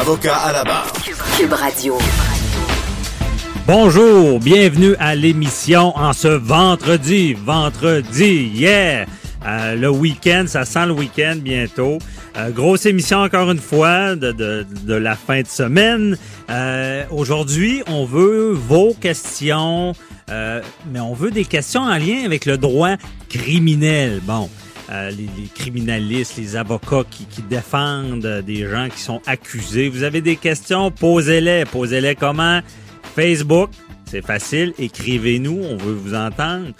Avocat à la barre. Cube Radio. Bonjour, bienvenue à l'émission en ce vendredi. Vendredi, yeah! Euh, le week-end, ça sent le week-end bientôt. Euh, grosse émission encore une fois de, de, de la fin de semaine. Euh, Aujourd'hui, on veut vos questions, euh, mais on veut des questions en lien avec le droit criminel. Bon. Euh, les, les, criminalistes, les avocats qui, qui, défendent des gens qui sont accusés. Vous avez des questions, posez-les. Posez-les comment? Facebook, c'est facile. Écrivez-nous, on veut vous entendre.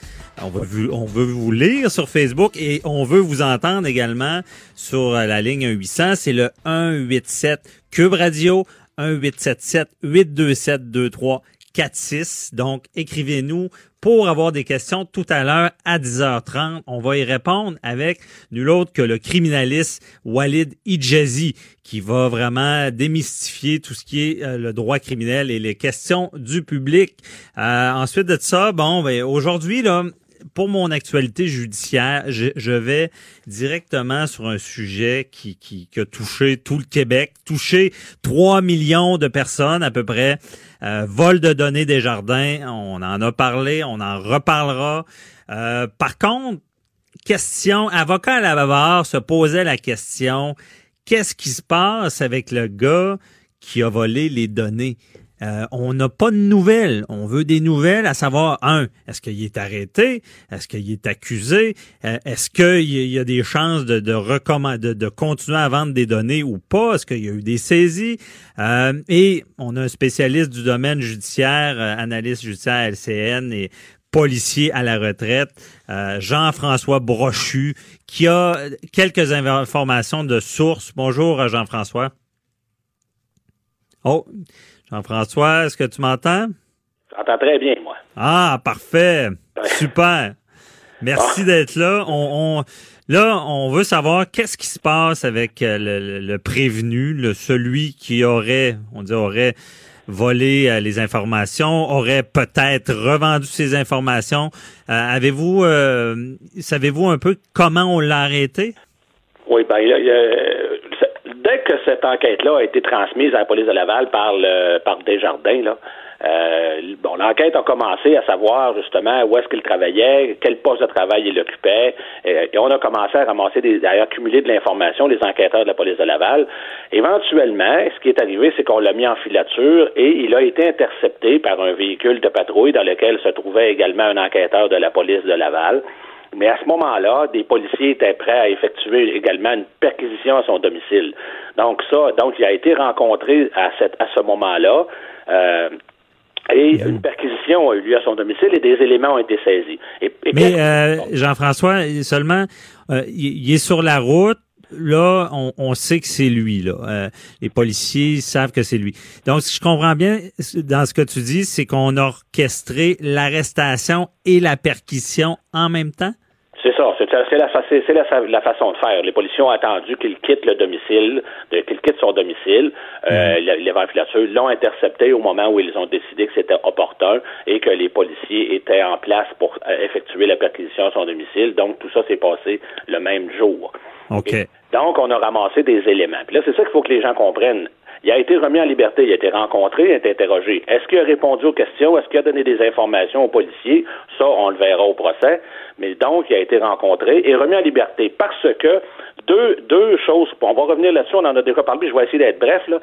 On veut, on veut vous lire sur Facebook et on veut vous entendre également sur la ligne 800. C'est le 187 Cube Radio 1877 827 2346. Donc, écrivez-nous pour avoir des questions tout à l'heure à 10h30. On va y répondre avec nul autre que le criminaliste Walid Ijazi qui va vraiment démystifier tout ce qui est euh, le droit criminel et les questions du public. Euh, ensuite de ça, bon, ben, aujourd'hui, là, pour mon actualité judiciaire, je, vais directement sur un sujet qui, qui, a touché tout le Québec, touché 3 millions de personnes à peu près. Euh, vol de données des jardins, on en a parlé, on en reparlera. Euh, par contre, question, avocat à la se posait la question, qu'est-ce qui se passe avec le gars qui a volé les données? Euh, on n'a pas de nouvelles. On veut des nouvelles, à savoir, un, est-ce qu'il est arrêté? Est-ce qu'il est accusé? Euh, est-ce qu'il y a des chances de, continuer à vendre des données ou pas? Est-ce qu'il y a eu des saisies? Euh, et on a un spécialiste du domaine judiciaire, analyste judiciaire LCN et policier à la retraite, Jean-François Brochu, qui a quelques informations de source. Bonjour, Jean-François. Oh, Jean-François, est-ce que tu m'entends? J'entends très bien, moi. Ah, parfait. Super. Merci ah. d'être là. On, on, là, on veut savoir qu'est-ce qui se passe avec euh, le, le, prévenu, le celui qui aurait, on dit aurait volé euh, les informations, aurait peut-être revendu ces informations. Euh, avez-vous, euh, savez-vous un peu comment on l'a arrêté? Oui, ben, il y a, cette enquête-là a été transmise à la police de Laval par le par Desjardins, là, euh, bon, l'enquête a commencé à savoir justement où est-ce qu'il travaillait, quel poste de travail il occupait, et, et on a commencé à ramasser des, à accumuler de l'information, les enquêteurs de la police de Laval. Éventuellement, ce qui est arrivé, c'est qu'on l'a mis en filature et il a été intercepté par un véhicule de patrouille dans lequel se trouvait également un enquêteur de la police de Laval. Mais à ce moment-là, des policiers étaient prêts à effectuer également une perquisition à son domicile. Donc ça, donc il a été rencontré à, cette, à ce moment-là. Euh, et une perquisition a eu lieu à son domicile et des éléments ont été saisis. Et, et Mais euh, Jean-François, seulement, euh, il, est sur la route. Là, on, on sait que c'est lui. Là. Euh, les policiers savent que c'est lui. Donc, si je comprends bien, dans ce que tu dis, c'est qu'on a orchestré l'arrestation et la perquisition en même temps? C'est ça, c'est la, la, la, façon de faire. Les policiers ont attendu qu'il quitte le domicile, qu'il quitte son domicile. Euh, mm. les ventilateurs l'ont intercepté au moment où ils ont décidé que c'était opportun et que les policiers étaient en place pour euh, effectuer la perquisition à son domicile. Donc, tout ça s'est passé le même jour. OK. Et donc, on a ramassé des éléments. Puis là, c'est ça qu'il faut que les gens comprennent. Il a été remis en liberté, il a été rencontré, il a été interrogé. Est-ce qu'il a répondu aux questions? Est-ce qu'il a donné des informations aux policiers? Ça, on le verra au procès. Mais donc, il a été rencontré et remis en liberté parce que deux, deux choses, on va revenir là-dessus, on en a déjà parlé, je vais essayer d'être bref, là.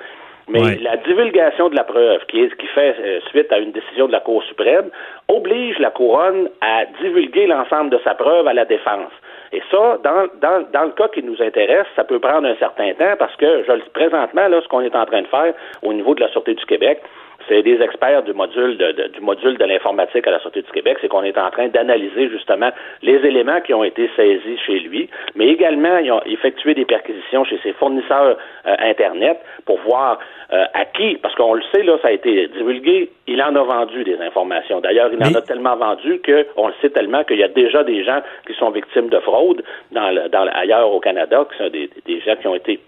Mais la divulgation de la preuve, qui, est, qui fait euh, suite à une décision de la Cour suprême, oblige la couronne à divulguer l'ensemble de sa preuve à la défense. Et ça, dans, dans, dans le cas qui nous intéresse, ça peut prendre un certain temps parce que je, présentement, là, ce qu'on est en train de faire au niveau de la Sûreté du Québec, c'est des experts du module de, du module de l'informatique à la Sûreté du Québec, c'est qu'on est en train d'analyser justement les éléments qui ont été saisis chez lui, mais également ils ont effectué des perquisitions chez ses fournisseurs euh, Internet pour voir euh, à qui, parce qu'on le sait, là, ça a été divulgué, il en a vendu des informations. D'ailleurs, il en a tellement vendu qu'on le sait tellement qu'il y a déjà des gens qui sont victimes de fraude dans, dans ailleurs au Canada, qui sont des, des gens qui ont été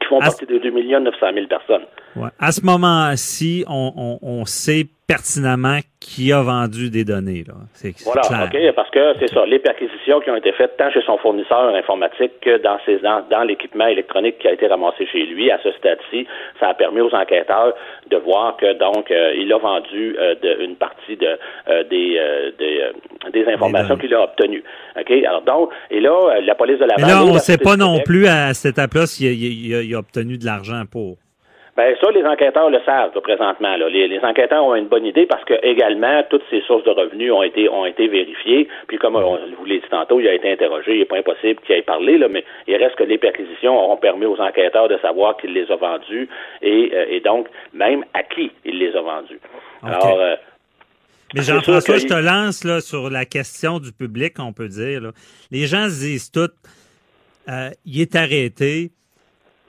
qui font partie de 2 900 000 personnes. Ouais. À ce moment-ci, on, on, on, sait pertinemment qui a vendu des données. Là. voilà, OK, parce que c'est ça, les perquisitions qui ont été faites tant chez son fournisseur informatique que dans, ses, dans, dans l'équipement électronique qui a été ramassé chez lui, à ce stade-ci, ça a permis aux enquêteurs de voir que donc euh, il a vendu euh, de, une partie de, euh, des, des, des, informations qu'il a obtenues. OK, alors donc, et là, la police de la Mais là, on ne sait pas non plus à cette étape-là s'il il a obtenu de l'argent pour. Ben ça, les enquêteurs le savent présentement. Là. Les, enquêteurs ont une bonne idée parce que également toutes ces sources de revenus ont été ont été vérifiées. Puis comme on vous l'a dit tantôt, il a été interrogé. Il n'est pas impossible qu'il ait parlé, là, mais il reste que les perquisitions auront permis aux enquêteurs de savoir qu'il les a vendus et, euh, et, donc même à qui il les a vendus. Alors euh, mais Jean-François, je te lance là, sur la question du public, on peut dire. Là. Les gens se disent tout, euh, il est arrêté,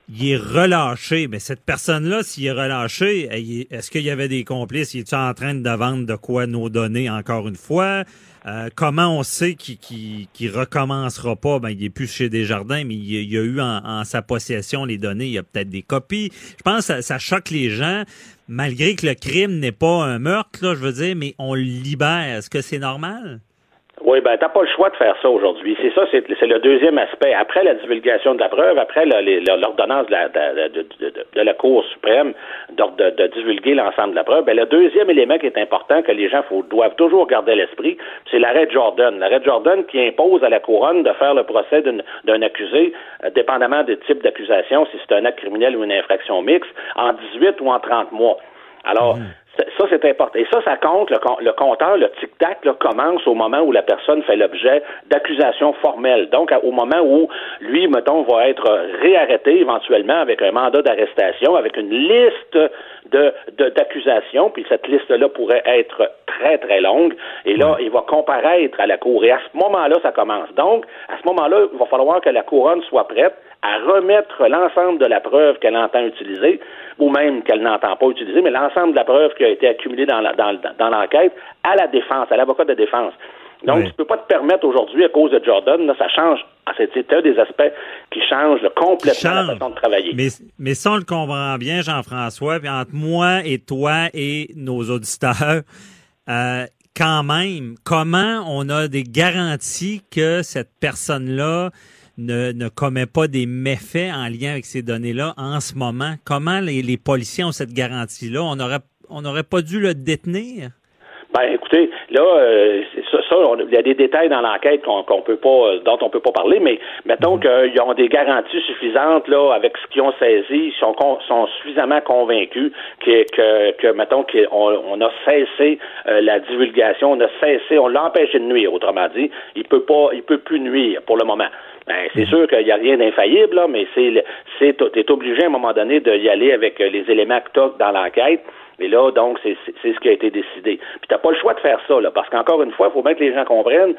il est relâché. Mais cette personne-là, s'il est relâché, est-ce qu'il y avait des complices? Il est en train de vendre de quoi nos données encore une fois? Euh, comment on sait qu'il qu recommencera pas? Ben, il est plus chez Desjardins, mais il, il a eu en, sa possession les données. Il y a peut-être des copies. Je pense que ça, ça, choque les gens, malgré que le crime n'est pas un meurtre, là, je veux dire, mais on le libère. Est-ce que c'est normal? Oui, ben t'as pas le choix de faire ça aujourd'hui. C'est ça, c'est, le deuxième aspect. Après la divulgation de la preuve, après l'ordonnance de la, de, de, Cour suprême de, divulguer l'ensemble de la preuve, ben, le deuxième élément qui est important que les gens doivent toujours garder à l'esprit, c'est l'arrêt Jordan. L'arrêt Jordan qui impose à la couronne de faire le procès d'un accusé, euh, dépendamment des types d'accusation, si c'est un acte criminel ou une infraction mixte, en 18 ou en 30 mois. Alors, mmh. Ça, c'est important. Et ça, ça compte, le, compteur, le tic-tac, commence au moment où la personne fait l'objet d'accusations formelles. Donc, au moment où lui, mettons, va être réarrêté éventuellement avec un mandat d'arrestation, avec une liste de, d'accusations, puis cette liste-là pourrait être très, très longue. Et là, il va comparaître à la Cour. Et à ce moment-là, ça commence. Donc, à ce moment-là, il va falloir que la couronne soit prête à remettre l'ensemble de la preuve qu'elle entend utiliser, ou même qu'elle n'entend pas utiliser, mais l'ensemble de la preuve qui a été accumulée dans, dans, l'enquête à la défense, à l'avocat de défense. Donc, tu ne peux pas te permettre aujourd'hui, à cause de Jordan, là, ça change. C'est un des aspects qui change complètement la façon de travailler. Mais, mais ça, on le comprend bien, Jean-François, puis entre moi et toi et nos auditeurs, euh, quand même, comment on a des garanties que cette personne-là ne, ne commet pas des méfaits en lien avec ces données-là en ce moment? Comment les, les policiers ont cette garantie-là? On aurait, on n'aurait pas dû le détenir? Ben, écoutez, là, euh, ça, il y a des détails dans l'enquête qu'on peut pas, euh, dont on peut pas parler, mais mettons mhm. qu'ils ont des garanties suffisantes là avec ce qu'ils ont saisi, ils sont, sont suffisamment convaincus que, que, que mettons qu'on on a cessé euh, la divulgation, on a cessé, on l'a empêché de nuire, autrement dit, il peut pas, il peut plus nuire pour le moment. Ben, c'est mhm. sûr qu'il n'y a rien d'infaillible, là, mais c'est, c'est, t'es obligé à un moment donné d'y aller avec les éléments que tu dans l'enquête. Et là, donc, c'est ce qui a été décidé. Puis t'as pas le choix de faire ça, là, parce qu'encore une fois, il faut bien que les gens comprennent,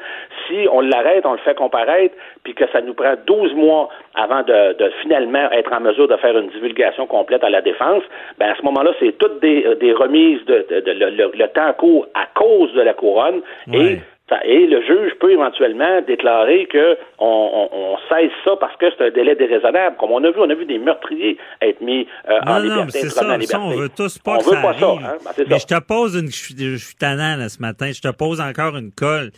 si on l'arrête, on le fait comparaître, puis que ça nous prend 12 mois avant de, finalement être en mesure de faire une divulgation complète à la défense, ben à ce moment-là, c'est toutes des, des remises de, le, temps court à cause de la couronne et et le juge peut éventuellement déclarer que on, cesse ça parce que c'est un délai déraisonnable. Comme on a vu, on a vu des meurtriers être mis euh, en liberté. Non, c'est ça, ça, on veut tous pas que ça arrive. Hein? Ben, mais je te pose une, je suis tannant ce matin, je te pose encore une colle.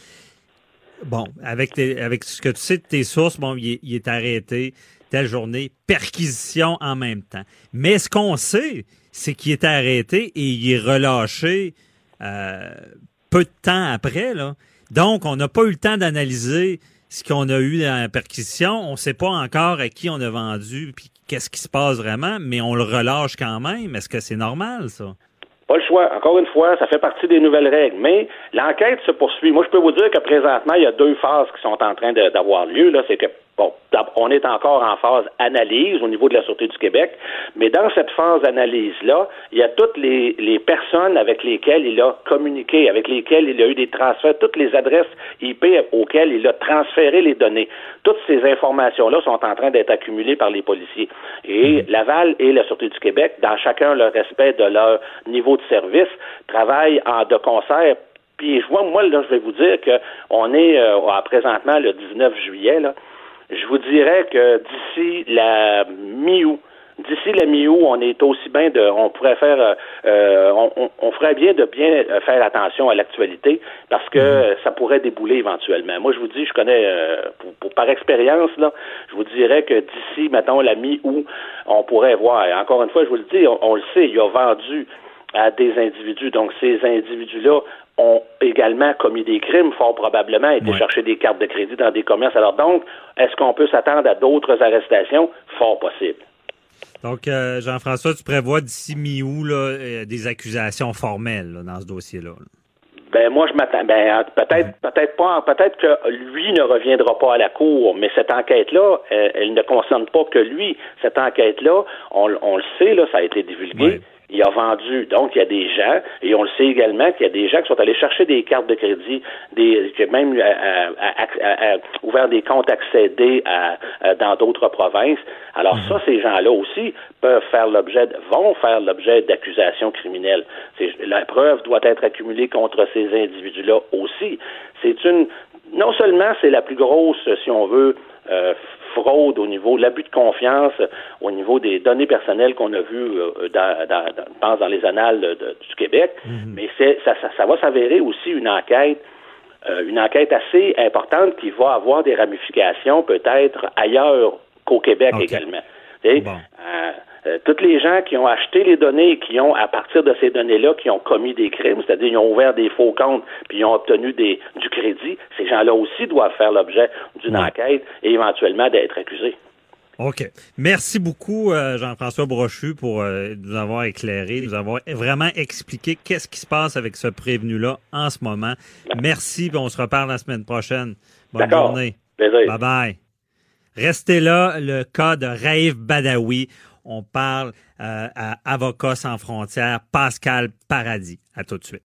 Bon, avec avec ce que tu sais de tes sources, bon, il est, arrêté telle journée, perquisition en même temps. Mais ce qu'on sait, c'est qu'il est arrêté et il est relâché euh, peu de temps après, là. Donc, on n'a pas eu le temps d'analyser ce qu'on a eu dans la perquisition. On ne sait pas encore à qui on a vendu puis qu'est-ce qui se passe vraiment, mais on le relâche quand même. Est-ce que c'est normal, ça? Pas le choix. Encore une fois, ça fait partie des nouvelles règles. Mais l'enquête se poursuit. Moi, je peux vous dire que présentement, il y a deux phases qui sont en train d'avoir lieu. On est encore en phase analyse au niveau de la Sûreté du Québec, mais dans cette phase analyse-là, il y a toutes les, les, personnes avec lesquelles il a communiqué, avec lesquelles il a eu des transferts, toutes les adresses IP auxquelles il a transféré les données. Toutes ces informations-là sont en train d'être accumulées par les policiers. Et mhm. Laval et la Sûreté du Québec, dans chacun le respect de leur niveau de service, travaillent en de concert puis je vois, moi, là, je vais vous dire qu'on est euh, présentement le 19 juillet, là, je vous dirais que d'ici la mi-août, d'ici la mi-août, on est aussi bien de, on pourrait faire, euh, euh, on, on, ferait bien de bien faire attention à l'actualité parce que mhm. ça pourrait débouler éventuellement. Moi, je vous dis, je connais, euh, pour, par expérience là, je vous dirais que d'ici, mettons la mi-août, on pourrait voir. encore une fois, je vous le dis, on, le sait, il a vendu à des individus. Donc, ces individus-là ont également commis des crimes, fort probablement, été chercher des cartes de crédit dans des commerces. Alors donc, est-ce qu'on peut s'attendre à d'autres arrestations? Fort possible. Donc, euh, Jean-François, tu prévois d'ici mi-août euh, des accusations formelles dans ce dossier-là. Ben moi je m'attends. Ben peut-être, peut-être pas. Peut-être que lui ne reviendra pas à la cour, mais cette enquête-là, euh, elle, ne concerne pas que lui. Cette enquête-là, on, le sait là, ça a été divulgué il a vendu. Donc, il y a des gens, et on le sait également, qu'il y a des gens qui sont allés chercher des cartes de crédit, des, qui même euh, euh, ouvert des comptes accédés à, dans d'autres provinces. Alors ça, ces gens-là aussi peuvent faire l'objet, vont faire l'objet d'accusations criminelles. La preuve doit être accumulée contre ces individus-là aussi. C'est une, non seulement c'est la plus grosse, si on veut, euh, fraude au niveau, l'abus de confiance au niveau des données personnelles qu'on a vues, euh, dans, dans, pense dans les annales du Québec, mhm. mais c'est, ça, ça, va s'avérer aussi une enquête euh, une enquête assez importante qui va avoir des ramifications peut-être ailleurs qu'au Québec également. Euh, toutes les gens qui ont acheté les données et qui ont, à partir de ces données-là, qui ont commis des crimes, c'est-à-dire ils ont ouvert des faux comptes puis ils ont obtenu des, du crédit, ces gens-là aussi doivent faire l'objet d'une enquête et éventuellement d'être accusés. OK. Merci beaucoup, euh, Jean-François Brochu, pour euh, nous avoir éclairé, nous avoir vraiment expliqué qu'est-ce qui se passe avec ce prévenu-là en ce moment. Merci, on se reparle la semaine prochaine. Bonne journée. Bye-bye. Restez là, le cas de Raif Badawi. On parle euh, à Avocats sans frontières, Pascal Paradis. À tout de suite.